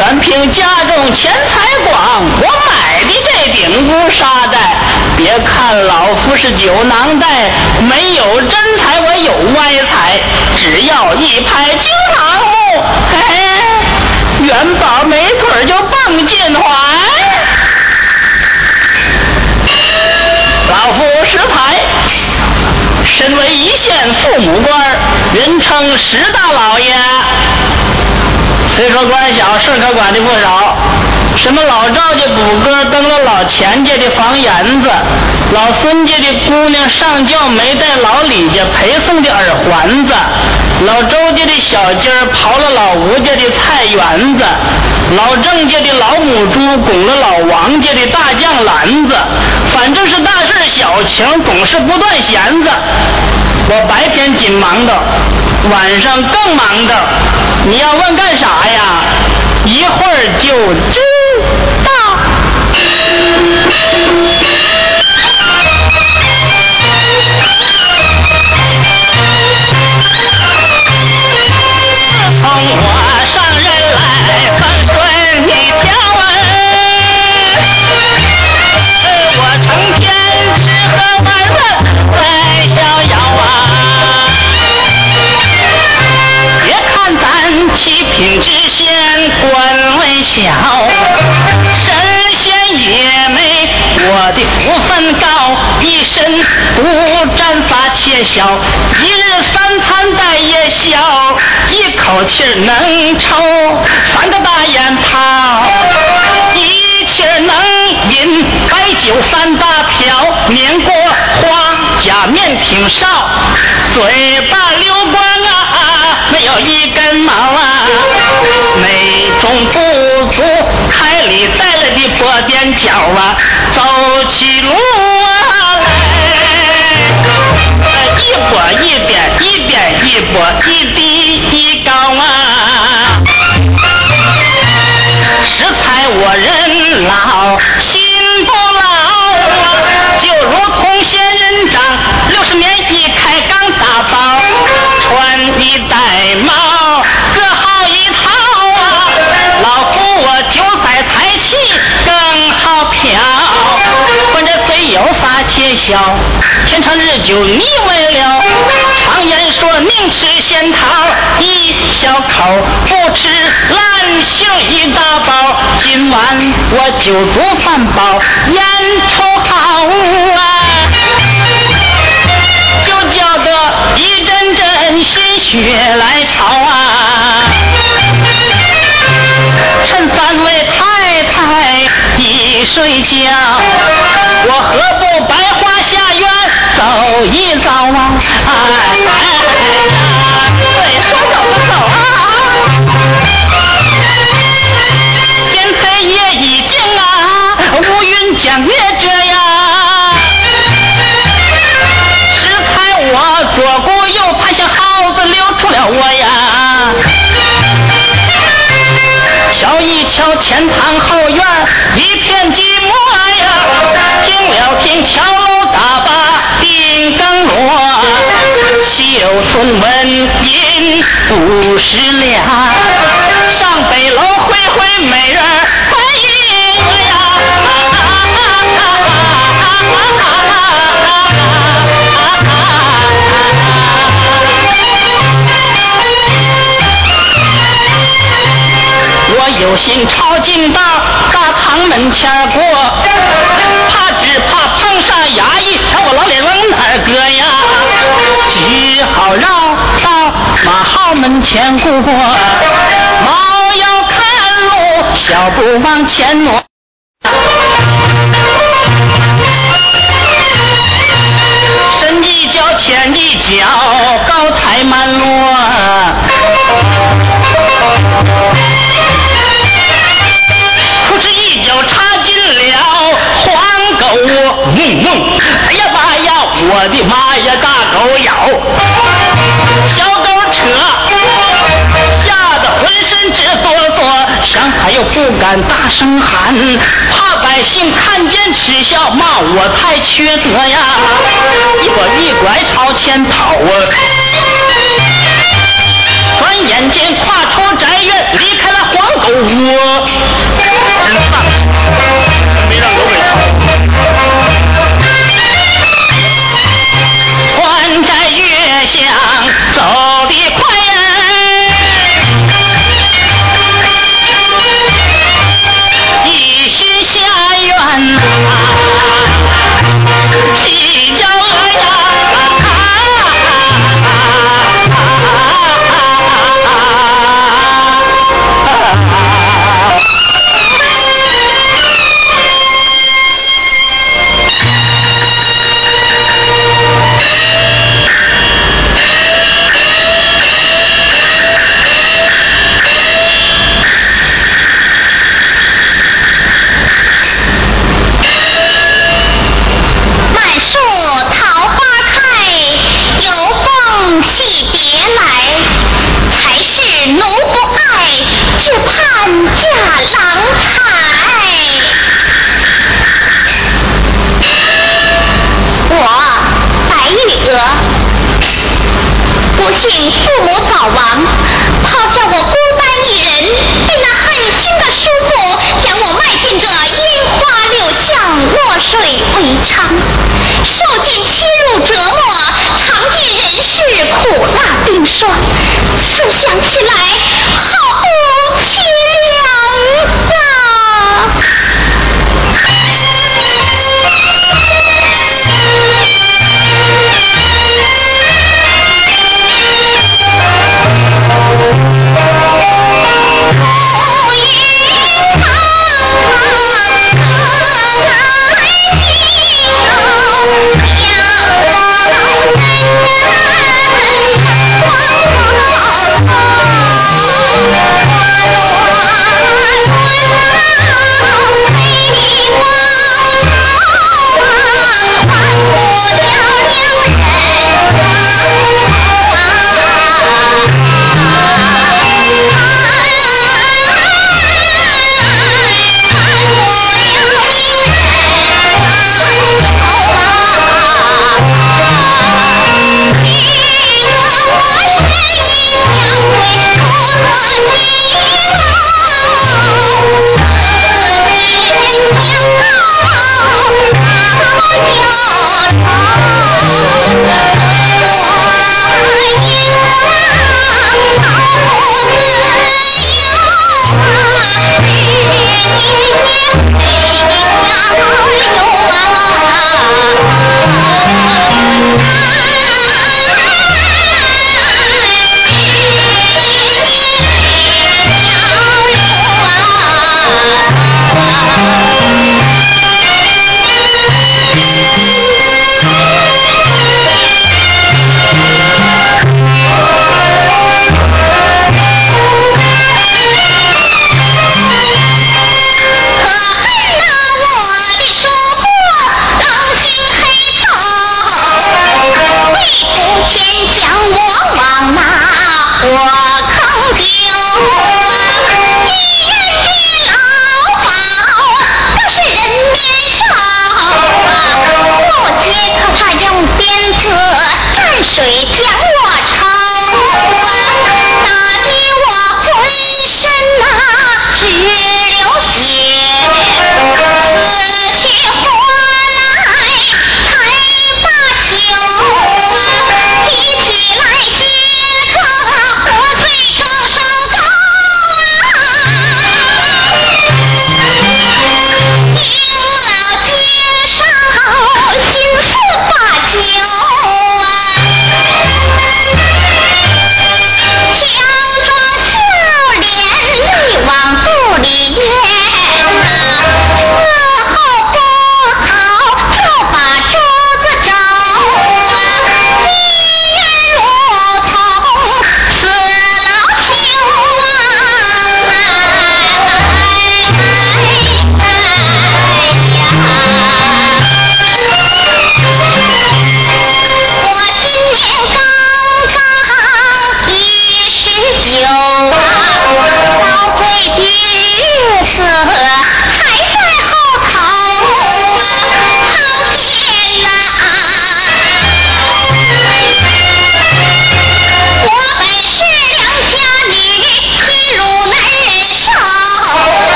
全凭家中钱财广，我买的这顶乌纱袋。别看老夫是酒囊袋，没有真财我有歪财，只要一拍惊堂木，哎，元宝没腿就蹦进怀。老夫石台，身为一县父母官，人称石大老爷。虽说官小，事可管的不少。什么老赵家补歌登了老钱家的房檐子，老孙家的姑娘上轿没带老李家陪送的耳环子，老周家的小鸡儿刨了老吴家的菜园子，老郑家的老母猪拱了老王家的大酱篮子，反正是大事小情总是不断闲着。我白天紧忙的，晚上更忙的。你要问干啥呀？一会儿就知道。小，一日三餐带夜宵，一口气能抽三个大烟泡，一气能饮白酒三大瓢，年过花甲面挺少，嘴巴溜光啊，没有一根毛啊，美中不足，开里带来的波点脚啊，走起路一波一点，一点一波，一低一高啊。食材我人老，心不老啊，就如同仙人掌，六十年一开刚打包，穿衣戴帽各好一套啊。老夫我酒色财气更好飘，管这嘴有发且小，天长日久你为。常言说宁吃仙桃一小口，不吃烂杏一大包。今晚我酒足饭饱，烟抽好啊，就叫得一阵阵心血来潮啊。趁三位太太一睡觉，我何不白花下院走一遭啊？哎哎呀，对，说走就走啊！天黑夜已静啊，乌云将月遮呀。石台我左顾右盼，像耗子溜出了窝呀。瞧一瞧前堂后院一片十两，上北楼会会美人儿欢迎我呀。我有心抄近道，大堂门前过，怕只怕碰上衙役，看我老脸往哪儿搁呀？只好绕马号门前过，猫要看路，小步往前挪。深一脚浅一脚，高台慢落。可是，一脚插进了黄狗窝，嗡嗡！哎呀妈呀，我的妈呀，大狗咬，小，吓得浑身直哆嗦，想喊又不敢大声喊，怕百姓看见耻笑，骂我太缺德呀！一拐一拐朝前跑啊！转眼间跨出宅院，离开了黄狗窝。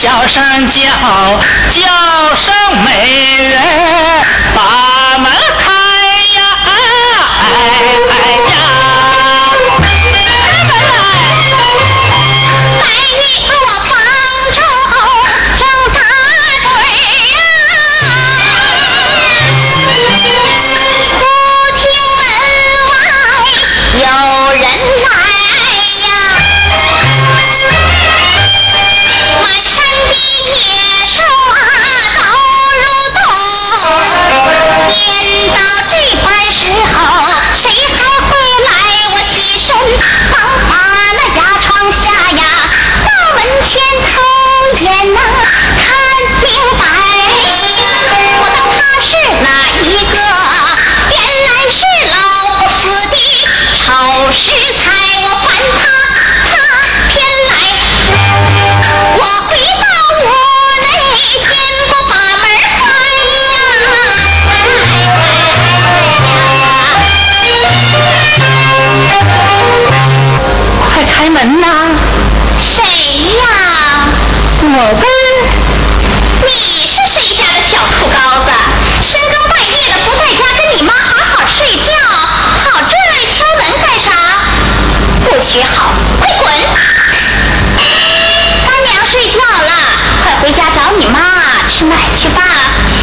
小声叫，叫声美人把门开呀！哎哎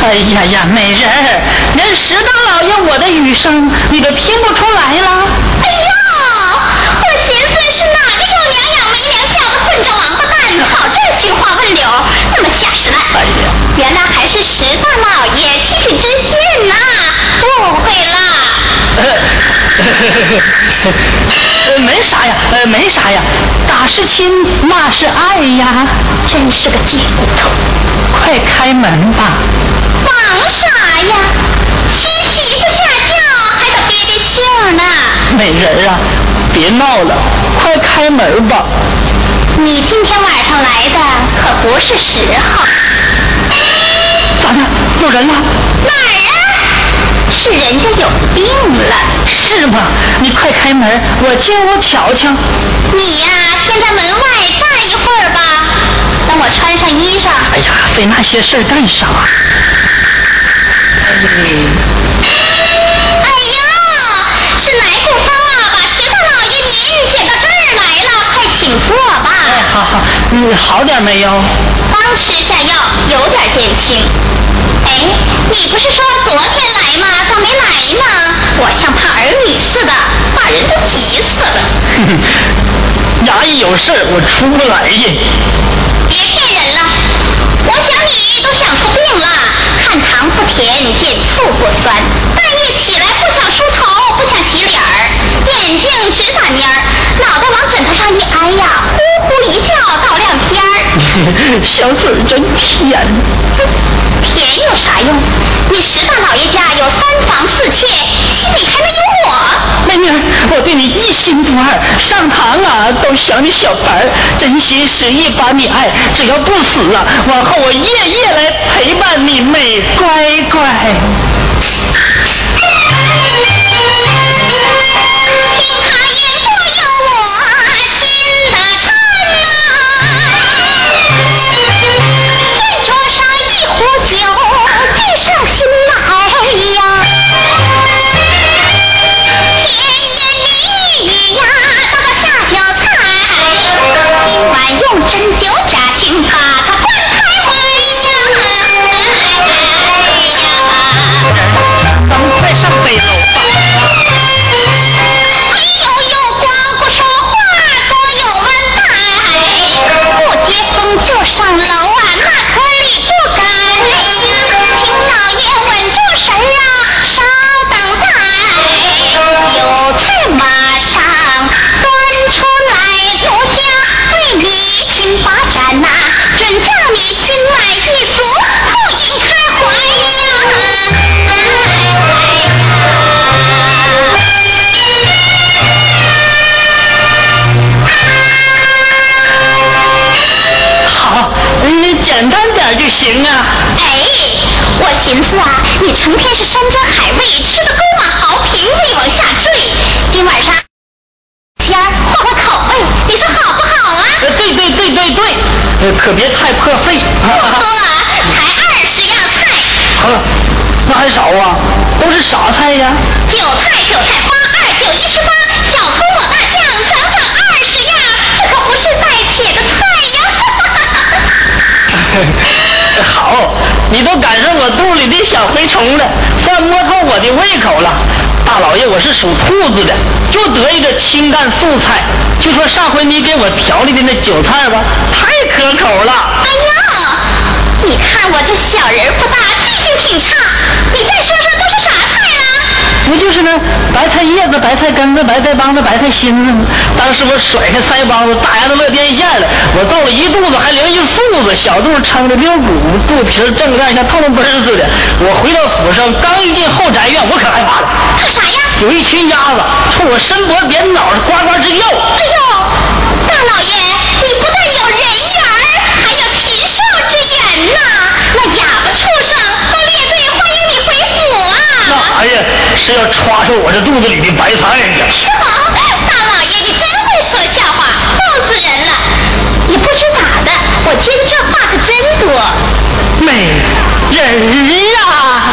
哎呀呀，美人儿，连石大老爷我的雨声你都听不出来了。哎呦，我寻思是哪个有娘养没娘教的混账王八蛋，跑这儿寻花问柳，那么下十来。哎呀，原来还是石大老爷七品知县呐，误会了。呃，没啥呀，呃，没啥呀，打是亲，骂是爱呀。真是个贱骨头！快开门吧！忙啥呀？娶媳妇下轿还得憋憋性儿呢。美人儿啊，别闹了，快开门吧！你今天晚上来的可不是时候。咋的？有人了？是人家有病了。是吗？你快开门，我进屋瞧瞧。你呀、先在门外站一会儿吧，等我穿上衣裳。哎呀，费那些事儿干啥？哎呦，是哪股风啊，把石头老爷您卷到这儿来了？快请坐吧。哎，好好，你，好点没有？刚吃下药，有点减轻。哎，你不是说昨天来吗？咋没来呢？我像怕儿女似的，把人都急死了。哼哼衙役有事，我出不来呀。别骗人了，我想你都想出病了。看糖不甜，见醋不酸，半夜起来不想梳头，不想洗脸儿，眼睛直打蔫儿，脑袋往枕头上一挨呀，呼。小嘴真甜。甜有啥用？你石大老爷家有三房四妾，心里还能有我？美女，我对你一心不二，上堂啊都想你小白，真心实意把你爱。只要不死啊，往后我夜夜来陪伴你，美乖乖。可别太破费。不多，才二十样菜，呵，那还少啊？都是小蛔虫了，算摸透我的胃口了。大老爷，我是属兔子的，就得一个清淡素菜。就说上回你给我调理的那韭菜吧，太可口了。哎呦，你看我这小人不大，记性挺差，你再说说都是啥菜？不就是那白菜叶子、白菜根子、白菜帮子、白菜心子吗？当时我甩开腮帮子，大牙都乐颠线了。我倒了一肚子，还留一肚子，小肚撑着溜鼓，肚皮正干像透了嘣儿似的。我回到府上，刚一进后宅院，我可害怕了。怕啥呀？有一群鸭子冲我伸脖点脑，呱呱直叫。哎呦，大老爷，你不但有人缘，还有禽兽之缘呐！那哑巴畜生那哎呀，是要抓出我这肚子里的白菜呀！大老爷，你真会说笑话，逗死人了！也不知咋的，我今这话可真多。美人啊！